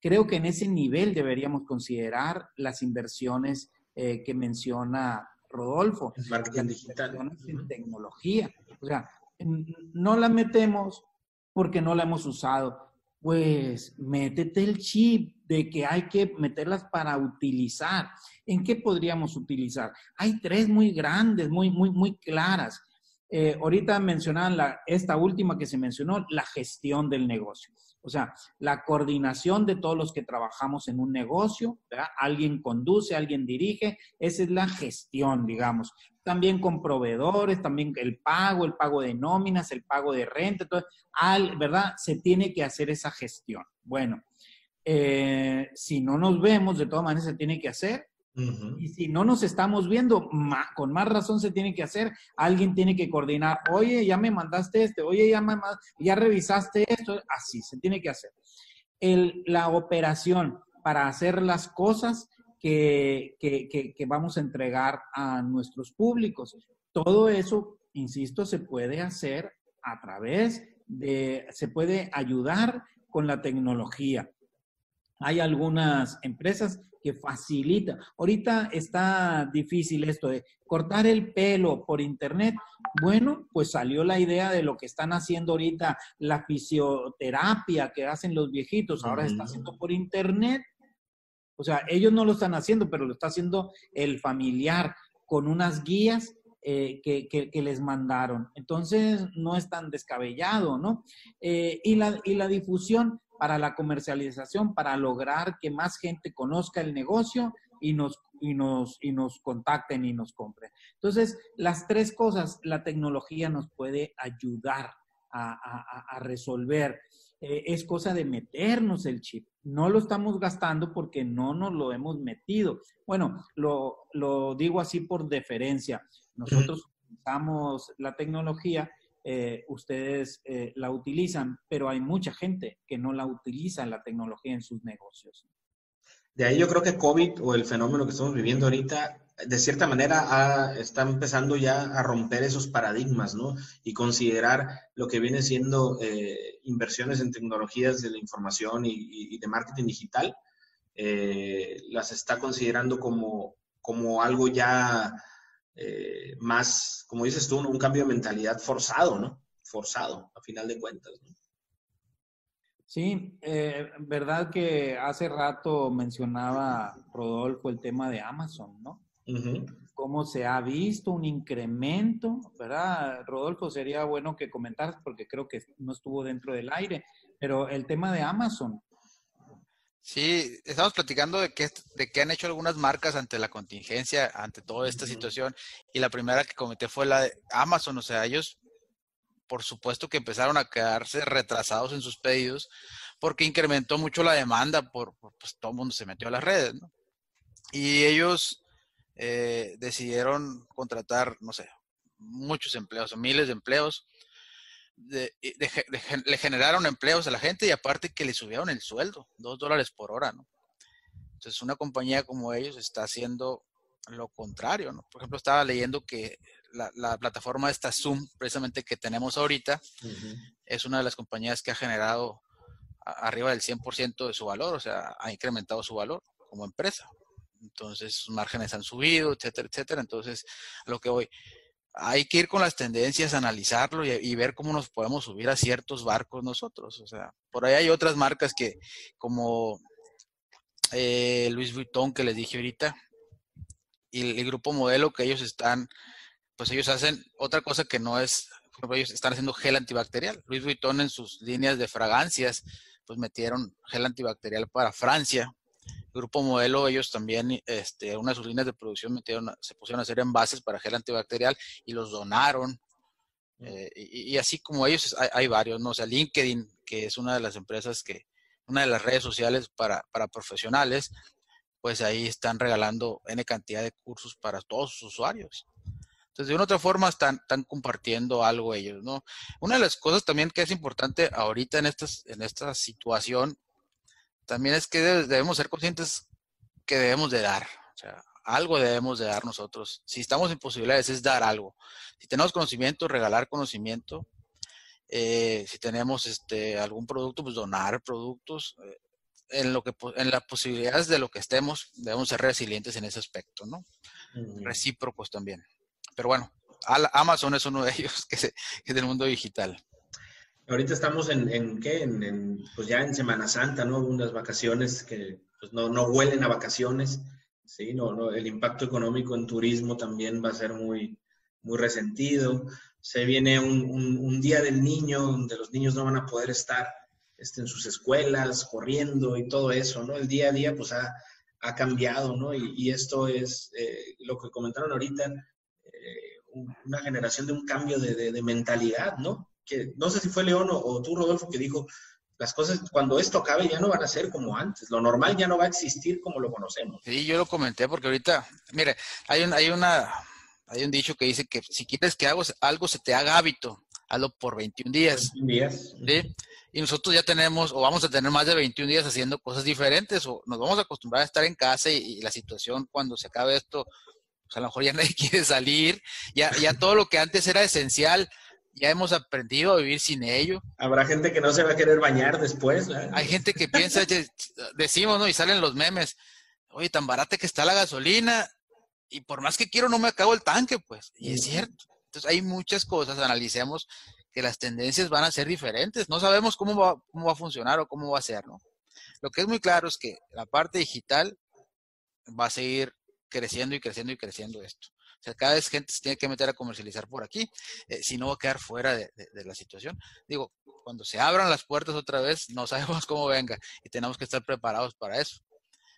Creo que en ese nivel deberíamos considerar las inversiones eh, que menciona Rodolfo. Marketing digital. En tecnología. O sea, no la metemos porque no la hemos usado. Pues métete el chip de que hay que meterlas para utilizar. ¿En qué podríamos utilizar? Hay tres muy grandes, muy, muy, muy claras. Eh, ahorita mencionaban la, esta última que se mencionó, la gestión del negocio. O sea, la coordinación de todos los que trabajamos en un negocio, alguien conduce, alguien dirige, esa es la gestión, digamos. También con proveedores, también el pago, el pago de nóminas, el pago de renta, todo, al, ¿verdad? Se tiene que hacer esa gestión. Bueno, eh, si no nos vemos, de todas maneras se tiene que hacer. Y si no nos estamos viendo, con más razón se tiene que hacer. Alguien tiene que coordinar. Oye, ya me mandaste este. Oye, ya, me, ya revisaste esto. Así se tiene que hacer. El, la operación para hacer las cosas que, que, que vamos a entregar a nuestros públicos. Todo eso, insisto, se puede hacer a través de, se puede ayudar con la tecnología. Hay algunas empresas que facilitan. Ahorita está difícil esto de cortar el pelo por internet. Bueno, pues salió la idea de lo que están haciendo ahorita, la fisioterapia que hacen los viejitos, ahora está haciendo por internet. O sea, ellos no lo están haciendo, pero lo está haciendo el familiar con unas guías eh, que, les mandaron. Entonces, no es tan descabellado, ¿no? Eh, y, la, y la difusión, para la comercialización, para lograr que más gente conozca el negocio y nos, y nos, y nos contacten y nos compren. Entonces, las tres cosas la tecnología nos puede ayudar a, resolver. Eh, es cosa de meternos el chip. No lo estamos gastando porque no nos lo hemos metido. Bueno, lo, lo digo así por deferencia. Nosotros utilizamos la tecnología eh, ustedes eh, la utilizan, pero hay mucha gente que no la utiliza la tecnología en sus negocios. De ahí yo creo que COVID o el fenómeno que estamos viviendo ahorita, de cierta manera está empezando ya a romper esos paradigmas, ¿no? Y considerar lo que viene siendo eh, inversiones en tecnologías de la información y, de marketing digital, las está considerando como, como algo ya eh, más, como dices tú, un cambio de mentalidad forzado, ¿no? Forzado, a final de cuentas. ¿no? Sí, eh, verdad que hace rato mencionaba Rodolfo el tema de Amazon, ¿no? Cómo se ha visto un incremento, ¿verdad? Rodolfo, sería bueno que comentaras porque creo que no estuvo dentro del aire, pero el tema de Amazon, Sí, estamos platicando de que, de que han hecho algunas marcas ante la contingencia, ante toda esta situación, y la primera que comenté fue la de Amazon, o sea, ellos, por supuesto que empezaron a quedarse retrasados en sus pedidos, porque incrementó mucho la demanda, por, pues todo el mundo se metió a las redes, ¿no? Y ellos eh, decidieron contratar, no sé, muchos empleos, miles de empleos, le generaron empleos a la gente y aparte que le subieron el sueldo, dos dólares por hora, ¿no? Entonces una compañía como ellos está haciendo lo contrario, ¿no? Por ejemplo, estaba leyendo que la, plataforma esta Zoom, precisamente que tenemos ahorita, es una de las compañías que ha generado arriba del 100% de su valor, o sea, ha incrementado su valor como empresa. Entonces, sus márgenes han subido, etcétera, etcétera. Entonces, a lo que voy, hay que ir con las tendencias, analizarlo y, ver cómo nos podemos subir a ciertos barcos nosotros. O sea, por ahí hay otras marcas que, como eh, Luis Vuitton, que les dije ahorita, y el, grupo modelo que ellos están, pues ellos hacen otra cosa que no es, ellos están haciendo gel antibacterial. Luis Vuitton en sus líneas de fragancias, pues metieron gel antibacterial para Francia, Grupo Modelo, ellos también, este, una de sus líneas de producción metieron, se pusieron a hacer envases para gel antibacterial y los donaron. Eh, y, así como ellos, hay, varios, ¿no? O sea, LinkedIn, que es una de las empresas que, una de las redes sociales para, para profesionales, pues ahí están regalando N cantidad de cursos para todos sus usuarios. Entonces, de una otra forma están, están compartiendo algo ellos, ¿no? Una de las cosas también que es importante ahorita en, estas, en esta situación también es que debemos ser conscientes que debemos de dar. O sea, algo debemos de dar nosotros. Si estamos en posibilidades, es dar algo. Si tenemos conocimiento, regalar conocimiento. Eh, si tenemos este, algún producto, pues donar productos. Eh, en, lo que, en las posibilidades de lo que estemos, debemos ser resilientes en ese aspecto, ¿no? Recíprocos también. Pero bueno, Amazon es uno de ellos que, es del mundo digital. Ahorita estamos en, en ¿qué? En, pues ya en Semana Santa, ¿no? Unas vacaciones que pues no, no huelen a vacaciones, ¿sí? No, el impacto económico en turismo también va a ser muy, muy resentido. Se viene un, un, día del niño donde los niños no van a poder estar este, en sus escuelas, corriendo y todo eso, ¿no? El día a día, pues ha, ha cambiado, ¿no? Y, y esto es eh, lo que comentaron ahorita, eh, una generación de un cambio de, de mentalidad, ¿no? Que no sé si fue León o, tú, Rodolfo, que dijo, las cosas cuando esto acabe ya no van a ser como antes, lo normal ya no va a existir como lo conocemos. Sí, yo lo comenté porque ahorita, mire, hay un, hay una, hay un dicho que dice que si quieres que algo, algo se te haga hábito, hazlo por 21 días. 21 días. ¿sí? Y nosotros ya tenemos, o vamos a tener más de 21 días haciendo cosas diferentes, o nos vamos a acostumbrar a estar en casa y, la situación cuando se acabe esto, pues a lo mejor ya nadie quiere salir, ya, ya todo lo que antes era esencial, ya hemos aprendido a vivir sin ello. Habrá gente que no se va a querer bañar después. Hay gente que piensa, decimos, ¿no? Y salen los memes, oye, tan barata que está la gasolina y por más que quiero no me acabo el tanque, pues. Y es cierto. Entonces hay muchas cosas, analicemos que las tendencias van a ser diferentes. No sabemos cómo va, cómo va a funcionar o cómo va a ser, ¿no? Lo que es muy claro es que la parte digital va a seguir creciendo y creciendo y creciendo esto. Sea, cada vez gente se tiene que meter a comercializar por aquí, eh, si no va a quedar fuera de, la situación. Digo, cuando se abran las puertas otra vez, no sabemos cómo venga y tenemos que estar preparados para eso.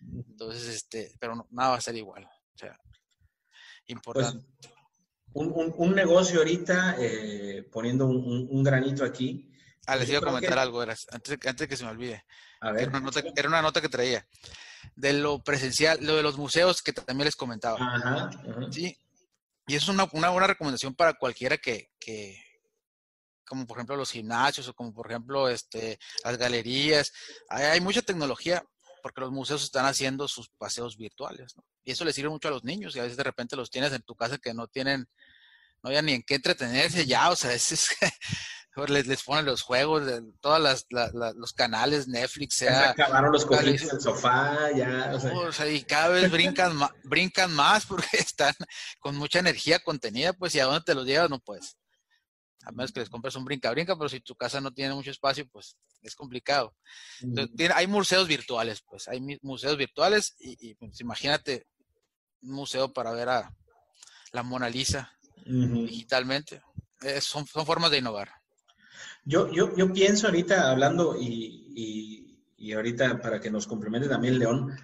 Entonces, este, pero nada va a ser igual. O sea, importante. Pues, un, negocio ahorita, eh, poniendo un, granito aquí. Ah, les iba a comentar algo, antes, antes que se me olvide. A ver. Era una, nota, era una nota que traía de lo presencial, lo de los museos que también les comentaba. Ajá, Sí, y es una, buena recomendación para cualquiera que, que, como por ejemplo los gimnasios o como por ejemplo este, las galerías. Hay, mucha tecnología porque los museos están haciendo sus paseos virtuales. Y eso le sirve mucho a los niños y a veces de repente los tienes en tu casa que no tienen, no hay ni en qué entretenerse ya, o sea, es, les, les ponen los juegos, de, todas las, los canales, Netflix, sea... acabaron los cojines del sofá, ya... O sea. y cada vez brincan, más, brincan más porque están con mucha energía contenida, pues, y a dónde te los llevas, no puedes. A menos que les compres un brinca-brinca, pero si tu casa no tiene mucho espacio, pues es complicado. Entonces, hay museos virtuales, pues, hay museos virtuales y, pues, imagínate un museo para ver a la Mona Lisa digitalmente. son, son formas de innovar. Yo, yo, yo pienso ahorita, hablando y, y, ahorita para que nos complemente también León,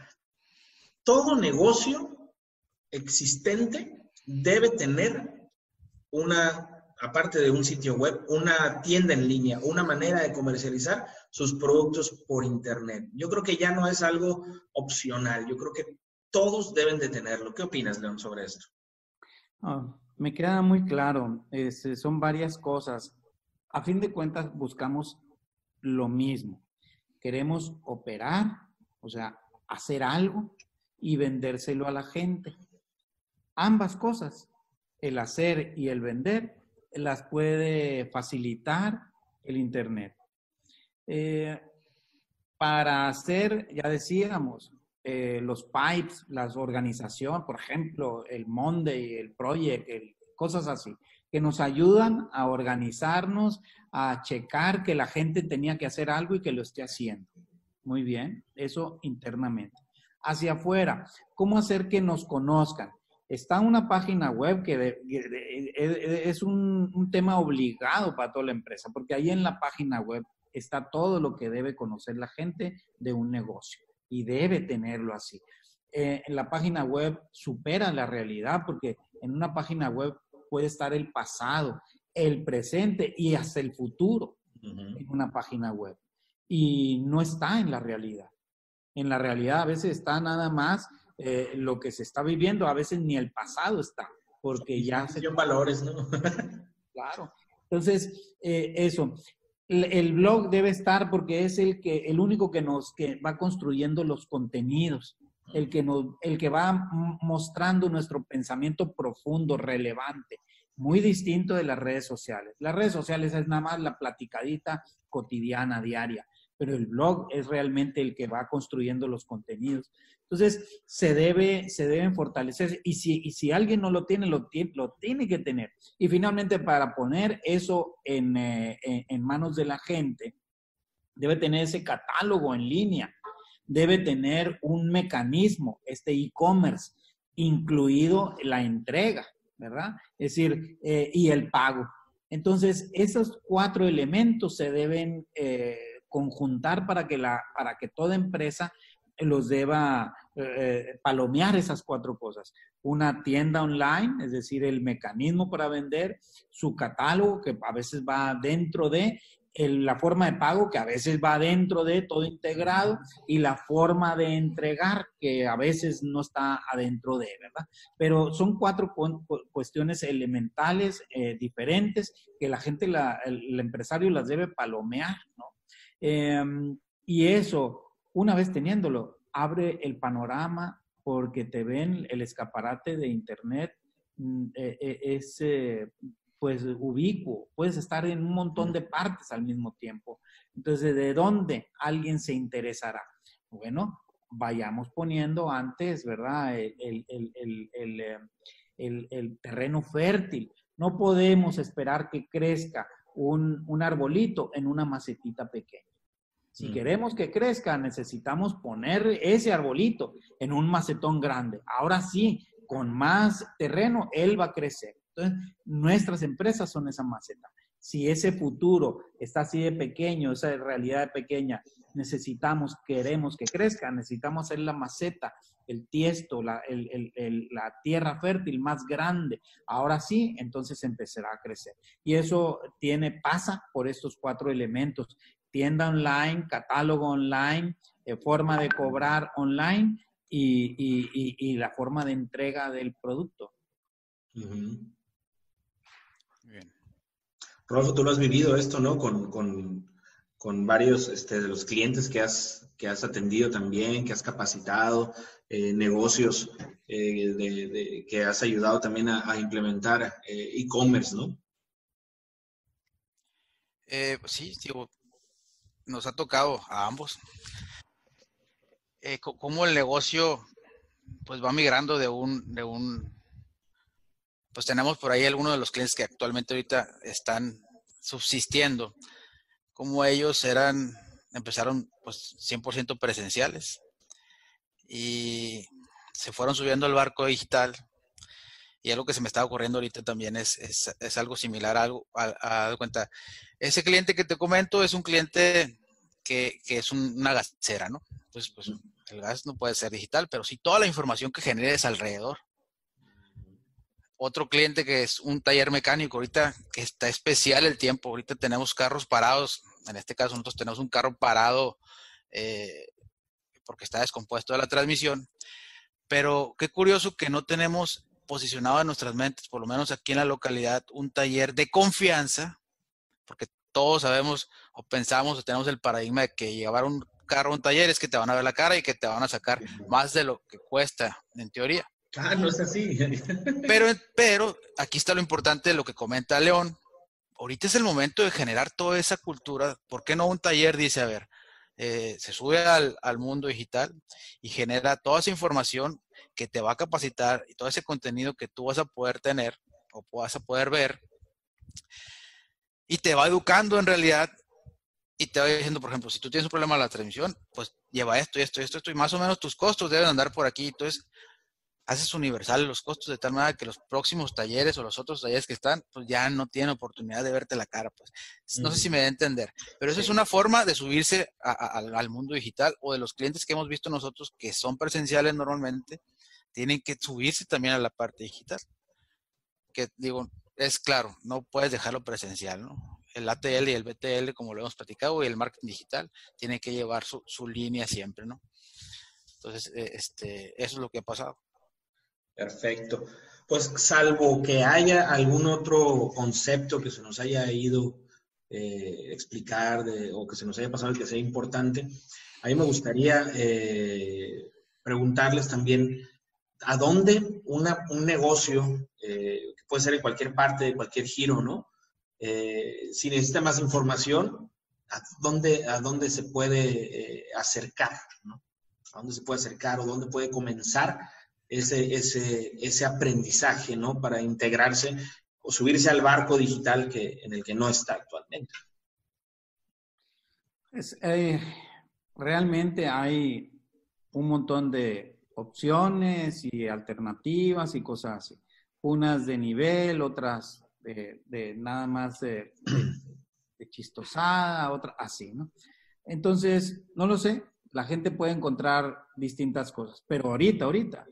todo negocio existente debe tener una, aparte de un sitio web, una tienda en línea, una manera de comercializar sus productos por Internet. Yo creo que ya no es algo opcional, yo creo que todos deben de tenerlo. ¿Qué opinas, León, sobre esto? Ah, me queda muy claro, son varias cosas a fin de cuentas buscamos lo mismo. Queremos operar, o sea, hacer algo y vendérselo a la gente. Ambas cosas, el hacer y el vender, las puede facilitar el Internet. Eh, para hacer, ya decíamos, eh, los pipes, las organizaciones, por ejemplo, el Monday, el Project, cosas así que nos ayudan a organizarnos, a checar que la gente tenía que hacer algo y que lo esté haciendo. Muy bien, eso internamente. Hacia afuera, ¿cómo hacer que nos conozcan? Está una página web que es un, tema obligado para toda la empresa, porque ahí en la página web está todo lo que debe conocer la gente de un negocio y debe tenerlo así. Eh, la página web supera la realidad porque en una página web puede estar el pasado, el presente y hasta el futuro en una página web. Y no está en la realidad. En la realidad a veces está nada más eh, lo que se está viviendo, a veces ni el pasado está, porque ya se... valores, ¿no? claro. Entonces, eh, eso. El, blog debe estar porque es el que el único que nos que va construyendo los contenidos el que, el que va mostrando nuestro pensamiento profundo, relevante, muy distinto de las redes sociales. Las redes sociales es nada más la platicadita cotidiana, diaria, pero el blog es realmente el que va construyendo los contenidos. Entonces, se, debe, se deben fortalecer y si, si alguien no lo tiene lo, lo, tiene que tener. Y finalmente, para poner eso en, eh, en manos de la gente, debe tener ese catálogo en línea, debe tener un mecanismo, este e-commerce, incluido la entrega, ¿verdad? Es decir, eh, y el pago. Entonces, esos cuatro elementos se deben eh, conjuntar para que, la, para que toda empresa los deba eh, palomear esas cuatro cosas. Una tienda online, es decir, el mecanismo para vender, su catálogo, que a veces va dentro de, la forma de pago que a veces va dentro de todo integrado y la forma de entregar que a veces no está adentro de, ¿verdad? Pero son cuatro cuestiones elementales eh, diferentes que la gente, el, empresario las debe palomear, ¿no? Em, y eso, una vez teniéndolo, abre el panorama porque te ven el escaparate de Internet, mm, eh, eh, es pues ubicuo, puedes estar en un montón de partes al mismo tiempo. Entonces, ¿de dónde alguien se interesará? Bueno, vayamos poniendo antes, ¿verdad? El, el, terreno fértil. No podemos esperar que crezca un, un arbolito en una macetita pequeña. Si queremos que crezca, necesitamos poner ese arbolito en un macetón grande. Ahora sí, con más terreno, él va a crecer. Entonces, nuestras empresas son esa maceta. Si ese futuro está así de pequeño, esa realidad de pequeña, necesitamos, queremos que crezca, necesitamos hacer la maceta, el tiesto, la, la tierra fértil más grande. Ahora sí, entonces empezará a crecer. Y eso tiene, pasa por estos cuatro elementos. Tienda online, catálogo online, eh, forma de cobrar online y, la forma de entrega del producto. Rodolfo, tú lo has vivido esto, ¿no? Con, varios este, de los clientes que has, que has atendido también, que has capacitado, eh, negocios eh, que has ayudado también a, implementar eh, e-commerce, ¿no? sí, digo, nos ha tocado a ambos. cómo el negocio pues va migrando de un, de un pues tenemos por ahí algunos de los clientes que actualmente ahorita están subsistiendo, como ellos eran, empezaron pues 100% presenciales y se fueron subiendo al barco digital. Y algo que se me está ocurriendo ahorita también es, es, algo similar a algo, a, cuenta. Ese cliente que te comento es un cliente que, que es una gasera, ¿no? Entonces, pues el gas no puede ser digital, pero sí toda la información que generes alrededor otro cliente que es un taller mecánico, ahorita que está especial el tiempo, ahorita tenemos carros parados, en este caso nosotros tenemos un carro parado eh, porque está descompuesto de la transmisión, pero qué curioso que no tenemos posicionado en nuestras mentes, por lo menos aquí en la localidad, un taller de confianza, porque todos sabemos o pensamos o tenemos el paradigma de que llevar un carro a un taller es que te van a ver la cara y que te van a sacar más de lo que cuesta, en teoría. Ah, no es así. Pero, pero aquí está lo importante de lo que comenta León. Ahorita es el momento de generar toda esa cultura. ¿Por qué no un taller dice, a ver, eh, se sube al, al, mundo digital y genera toda esa información que te va a capacitar y todo ese contenido que tú vas a poder tener o vas a poder ver y te va educando en realidad y te va diciendo, por ejemplo, si tú tienes un problema de la transmisión, pues lleva esto esto esto, esto y más o menos tus costos deben andar por aquí. Entonces, haces universal los costos de tal manera que los próximos talleres o los otros talleres que están, pues ya no tienen oportunidad de verte la cara, pues. No sé si me da a entender, pero eso es una forma de subirse al mundo digital o de los clientes que hemos visto nosotros que son presenciales normalmente, tienen que subirse también a la parte digital. Que digo, es claro, no puedes dejarlo presencial, ¿no? El ATL y el BTL, como lo hemos platicado, y el marketing digital, tiene que llevar su, su línea siempre, ¿no? Entonces, e, este, eso es lo que ha pasado. Perfecto. Pues salvo que haya algún otro concepto que se nos haya ido eh, explicar o que se nos haya pasado y que sea importante, a mí me gustaría eh, preguntarles también a dónde un negocio, eh, puede ser en cualquier parte, de cualquier giro, ¿no? Eh, si necesita más información, ¿a dónde, a dónde se puede acercar, ¿no? ¿A dónde se puede acercar o dónde puede comenzar ese, ese, ese aprendizaje, ¿no? Para integrarse o subirse al barco digital que, en el que no está actualmente. Eh, realmente hay un montón de opciones y alternativas y cosas así. Unas de nivel, otras de, nada más de, de, chistosada, otras así, ¿no? Entonces, no lo sé, la gente puede encontrar distintas cosas, pero ahorita, ahorita,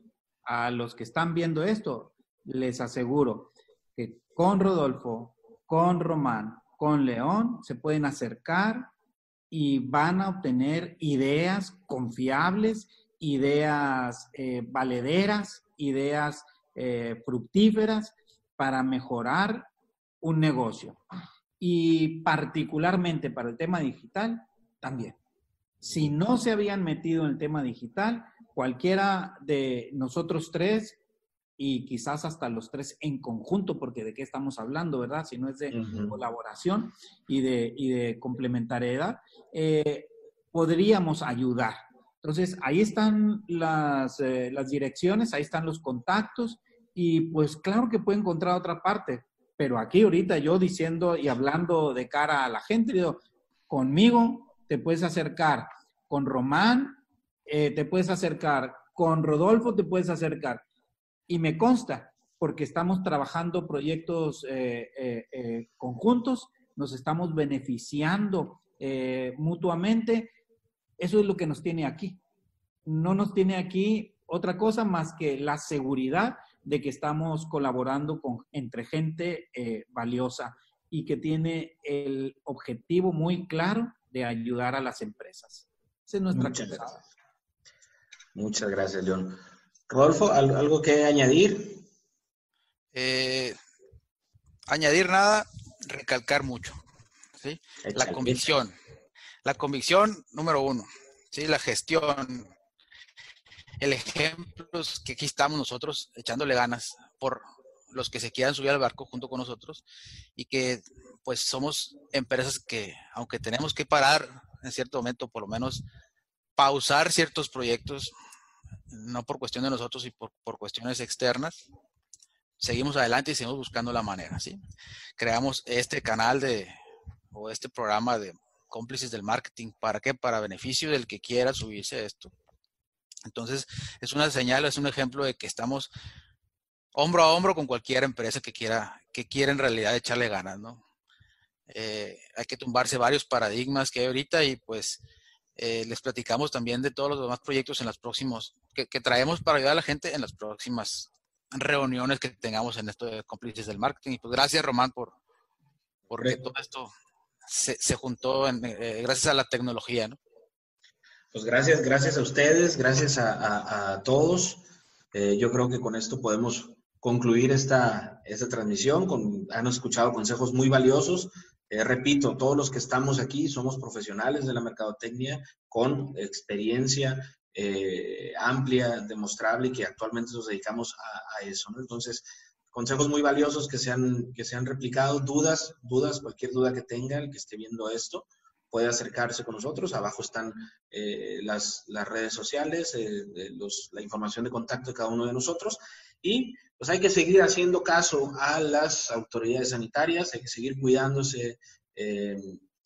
a los que están viendo esto, les aseguro que con Rodolfo, con Román, con León, se pueden acercar y van a obtener ideas confiables, ideas eh, valederas, ideas eh, fructíferas para mejorar un negocio. Y particularmente para el tema digital, también. Si no se habían metido en el tema digital, cualquiera de nosotros tres y quizás hasta los tres en conjunto, porque de qué estamos hablando, ¿verdad? Si no es de colaboración y de, y de complementariedad, eh, podríamos ayudar. Entonces, ahí están las, eh, las direcciones, ahí están los contactos y pues claro que puede encontrar otra parte, pero aquí ahorita yo diciendo y hablando de cara a la gente, digo, conmigo te puedes acercar, con Román eh, te puedes acercar, con Rodolfo te puedes acercar y me consta, porque estamos trabajando proyectos eh, eh, eh, conjuntos, nos estamos beneficiando mutuamente. Eso es lo que nos tiene aquí. No nos tiene aquí otra cosa más que la seguridad de que estamos colaborando con, entre gente valiosa y que tiene el objetivo muy claro de ayudar a las empresas. Esa es nuestra Muchas. Muchas gracias, León. Rodolfo, ¿algo que añadir? Eh, añadir nada, recalcar mucho. ¿sí? La convicción. La convicción número uno. ¿sí? La gestión. El ejemplo es que aquí estamos nosotros echándole ganas por los que se quieran subir al barco junto con nosotros y que pues somos empresas que aunque tenemos que parar en cierto momento, por lo menos pausar ciertos proyectos, no por cuestión de nosotros y por, cuestiones externas, seguimos adelante y seguimos buscando la manera, ¿sí? Creamos este canal de, o este programa de cómplices del marketing, ¿para qué? Para beneficio del que quiera subirse a esto. Entonces, es una señal, es un ejemplo de que estamos hombro a hombro con cualquier empresa que quiera, que quiera en realidad echarle ganas, ¿no? Eh, hay que tumbarse varios paradigmas que hay ahorita y pues eh, les platicamos también de todos los demás proyectos en los próximos, que, traemos para ayudar a la gente en las próximas reuniones que tengamos en esto de cómplices del marketing. Y pues gracias, Román, por, por que todo esto se, juntó eh, gracias a la tecnología, ¿no? Pues gracias, gracias a ustedes, gracias a, todos. Eh, yo creo que con esto podemos concluir esta, esta transmisión. Con, han escuchado consejos muy valiosos. Eh, repito, todos los que estamos aquí somos profesionales de la mercadotecnia con experiencia eh, amplia, demostrable y que actualmente nos dedicamos a, eso. Entonces, consejos muy valiosos que se, han, que se han replicado, dudas, dudas, cualquier duda que tenga el que esté viendo esto, puede acercarse con nosotros. Abajo están eh, las, las, redes sociales, la información de contacto de cada uno de nosotros. Y pues hay que seguir haciendo caso a las autoridades sanitarias, hay que seguir cuidándose, eh,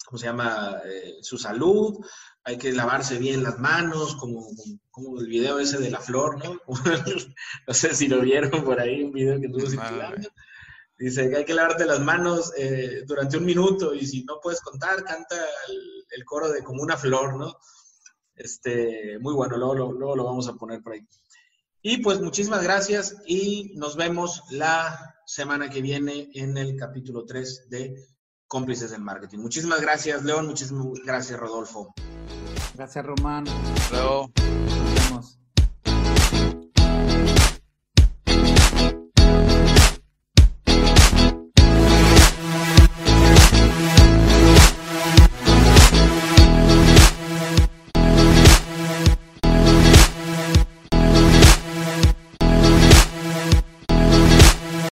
¿cómo se llama?, eh, su salud, hay que lavarse bien las manos, como, como el video ese de la flor, ¿no? no sé si lo vieron por ahí, un video que estuvo circulando. Dice que hay que lavarte las manos eh, durante un minuto y si no puedes contar, canta el, el, coro de como una flor, ¿no? Este, muy bueno, luego, luego lo vamos a poner por ahí. Y pues muchísimas gracias y nos vemos la semana que viene en el capítulo 3 de Cómplices del Marketing. Muchísimas gracias, León. Muchísimas gracias, Rodolfo. Gracias, Román. Hasta